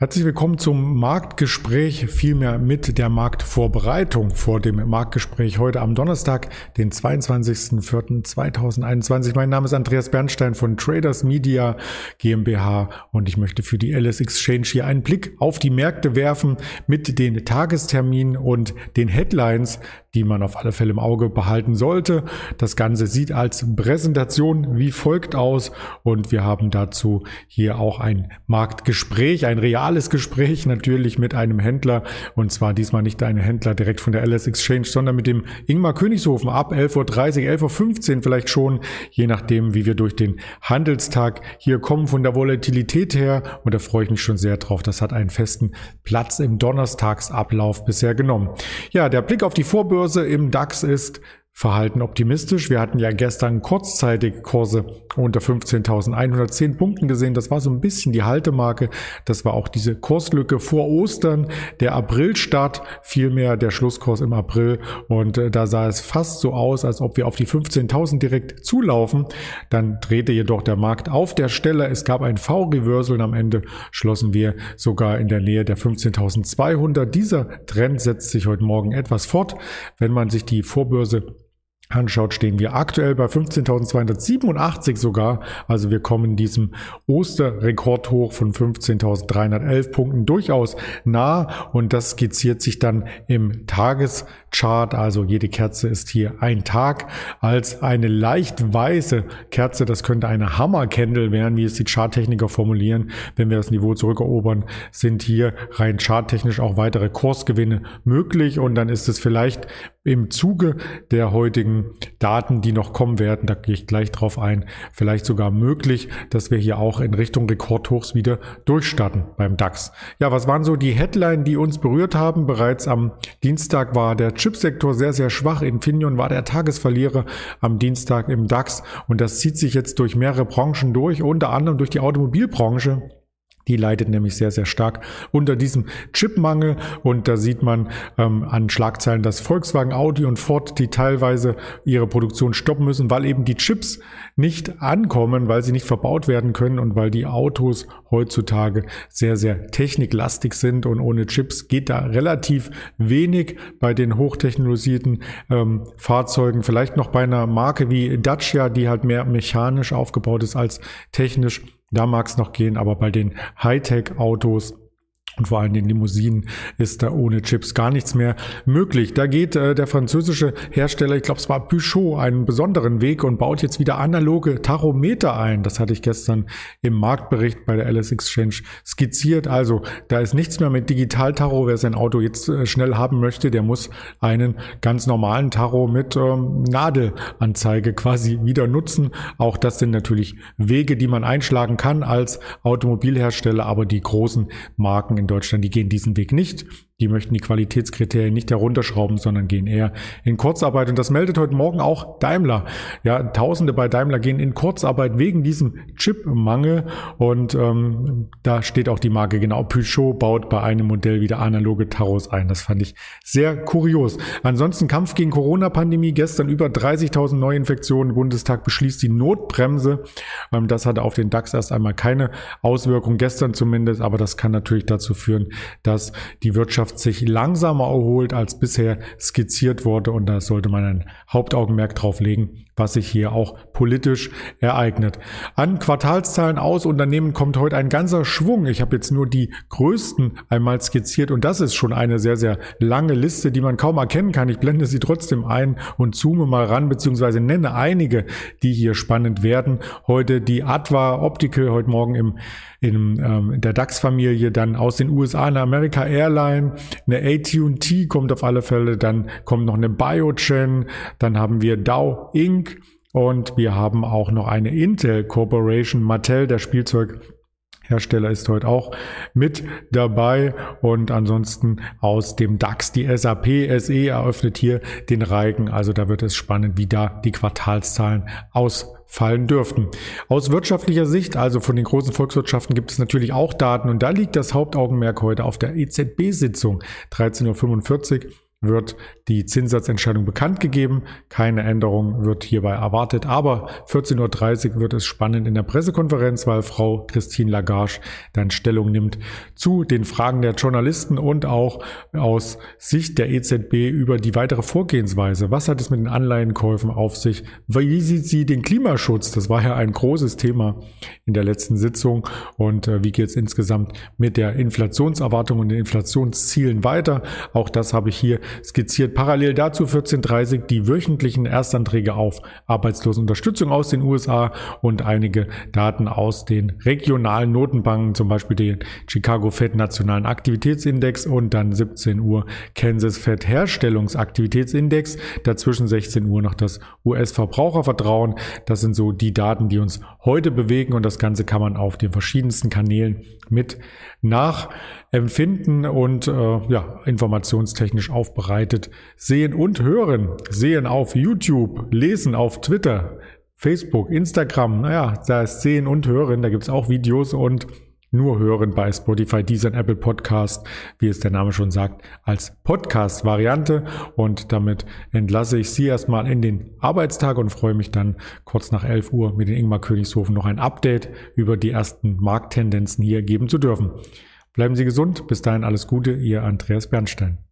Herzlich willkommen zum Marktgespräch, vielmehr mit der Marktvorbereitung vor dem Marktgespräch heute am Donnerstag, den 22.04.2021. Mein Name ist Andreas Bernstein von Traders Media GmbH und ich möchte für die LS Exchange hier einen Blick auf die Märkte werfen mit den Tagesterminen und den Headlines, die man auf alle Fälle im Auge behalten sollte. Das Ganze sieht als Präsentation wie folgt aus und wir haben dazu hier auch ein Marktgespräch, ein reales reales Gespräch natürlich mit einem Händler und zwar diesmal nicht ein Händler direkt von der LS Exchange, sondern mit dem Ingmar Königshofen ab 11.30 Uhr, 11.15 Uhr vielleicht schon, je nachdem, wie wir durch den Handelstag hier kommen von der Volatilität her und da freue ich mich schon sehr drauf. Das hat einen festen Platz im Donnerstagsablauf bisher genommen. Ja, der Blick auf die Vorbörse im DAX ist Verhalten optimistisch. Wir hatten ja gestern kurzzeitig Kurse unter 15.110 Punkten gesehen. Das war so ein bisschen die Haltemarke. Das war auch diese Kurslücke vor Ostern. Der Aprilstart, vielmehr der Schlusskurs im April. Und äh, da sah es fast so aus, als ob wir auf die 15.000 direkt zulaufen. Dann drehte jedoch der Markt auf der Stelle. Es gab ein V-Reversal und am Ende schlossen wir sogar in der Nähe der 15.200. Dieser Trend setzt sich heute Morgen etwas fort. Wenn man sich die Vorbörse anschaut, stehen wir aktuell bei 15.287 sogar. Also wir kommen diesem Osterrekordhoch von 15.311 Punkten durchaus nah und das skizziert sich dann im Tageschart. Also jede Kerze ist hier ein Tag als eine leicht weiße Kerze. Das könnte eine Hammercandle werden, wie es die Charttechniker formulieren. Wenn wir das Niveau zurückerobern, sind hier rein charttechnisch auch weitere Kursgewinne möglich und dann ist es vielleicht im Zuge der heutigen Daten, die noch kommen werden, da gehe ich gleich drauf ein, vielleicht sogar möglich, dass wir hier auch in Richtung Rekordhochs wieder durchstarten beim DAX. Ja, was waren so die Headline, die uns berührt haben? Bereits am Dienstag war der Chipsektor sehr, sehr schwach. Infineon war der Tagesverlierer am Dienstag im DAX und das zieht sich jetzt durch mehrere Branchen durch, unter anderem durch die Automobilbranche. Die leidet nämlich sehr, sehr stark unter diesem Chipmangel. Und da sieht man ähm, an Schlagzeilen, dass Volkswagen, Audi und Ford, die teilweise ihre Produktion stoppen müssen, weil eben die Chips nicht ankommen, weil sie nicht verbaut werden können und weil die Autos heutzutage sehr, sehr techniklastig sind. Und ohne Chips geht da relativ wenig bei den hochtechnologisierten ähm, Fahrzeugen. Vielleicht noch bei einer Marke wie Dacia, die halt mehr mechanisch aufgebaut ist als technisch da mag es noch gehen, aber bei den Hightech-Autos und vor allem den Limousinen ist da ohne Chips gar nichts mehr möglich. Da geht äh, der französische Hersteller, ich glaube es war Peugeot, einen besonderen Weg und baut jetzt wieder analoge Tachometer ein. Das hatte ich gestern im Marktbericht bei der LS Exchange skizziert. Also da ist nichts mehr mit Digital-Tacho. Wer sein Auto jetzt äh, schnell haben möchte, der muss einen ganz normalen Tacho mit ähm, Nadelanzeige quasi wieder nutzen. Auch das sind natürlich Wege, die man einschlagen kann als Automobilhersteller, aber die großen Marken in Deutschland, die gehen diesen Weg nicht. Die möchten die Qualitätskriterien nicht herunterschrauben, sondern gehen eher in Kurzarbeit. Und das meldet heute Morgen auch Daimler. Ja, Tausende bei Daimler gehen in Kurzarbeit wegen diesem Chipmangel. Und ähm, da steht auch die Marke genau. Peugeot baut bei einem Modell wieder analoge Taros ein. Das fand ich sehr kurios. Ansonsten Kampf gegen Corona-Pandemie. Gestern über 30.000 Neuinfektionen. Bundestag beschließt die Notbremse. Ähm, das hatte auf den DAX erst einmal keine Auswirkung. Gestern zumindest. Aber das kann natürlich dazu führen, dass die Wirtschaft Wirtschaft sich langsamer erholt, als bisher skizziert wurde. Und da sollte man ein Hauptaugenmerk drauf legen, was sich hier auch politisch ereignet. An Quartalszahlen aus Unternehmen kommt heute ein ganzer Schwung. Ich habe jetzt nur die größten einmal skizziert und das ist schon eine sehr, sehr lange Liste, die man kaum erkennen kann. Ich blende sie trotzdem ein und zoome mal ran, beziehungsweise nenne einige, die hier spannend werden. Heute die Adva Optical, heute Morgen im, in, ähm, der DAX-Familie, dann aus den USA eine America Airline, eine AT&T kommt auf alle Fälle, dann kommt noch eine Biogen, dann haben wir Dow Inc. und wir haben auch noch eine Intel Corporation, Mattel, der Spielzeug Hersteller ist heute auch mit dabei und ansonsten aus dem DAX die SAP SE eröffnet hier den Reigen. Also da wird es spannend, wie da die Quartalszahlen ausfallen dürften. Aus wirtschaftlicher Sicht, also von den großen Volkswirtschaften, gibt es natürlich auch Daten und da liegt das Hauptaugenmerk heute auf der EZB-Sitzung 13.45 Uhr. Wird die Zinssatzentscheidung bekannt gegeben. Keine Änderung wird hierbei erwartet. Aber 14.30 Uhr wird es spannend in der Pressekonferenz, weil Frau Christine Lagarde dann Stellung nimmt zu den Fragen der Journalisten und auch aus Sicht der EZB über die weitere Vorgehensweise. Was hat es mit den Anleihenkäufen auf sich? Wie sieht sie den Klimaschutz? Das war ja ein großes Thema in der letzten Sitzung. Und äh, wie geht es insgesamt mit der Inflationserwartung und den Inflationszielen weiter? Auch das habe ich hier skizziert. Parallel dazu 1430 die wöchentlichen Erstanträge auf Arbeitslosenunterstützung aus den USA und einige Daten aus den regionalen Notenbanken, zum Beispiel den Chicago Fed Nationalen Aktivitätsindex und dann 17 Uhr Kansas Fed Herstellungsaktivitätsindex. Dazwischen 16 Uhr noch das US-Verbrauchervertrauen. Das sind so die Daten, die uns heute bewegen und das Ganze kann man auf den verschiedensten Kanälen mit nachempfinden und äh, ja, informationstechnisch aufbereitet sehen und hören. Sehen auf YouTube, lesen auf Twitter, Facebook, Instagram, naja, da ist sehen und hören, da gibt's auch Videos und nur hören bei Spotify, Deezer Apple Podcast, wie es der Name schon sagt, als Podcast-Variante. Und damit entlasse ich Sie erstmal in den Arbeitstag und freue mich dann kurz nach 11 Uhr mit den Ingmar Königshofen noch ein Update über die ersten Markttendenzen hier geben zu dürfen. Bleiben Sie gesund. Bis dahin alles Gute. Ihr Andreas Bernstein.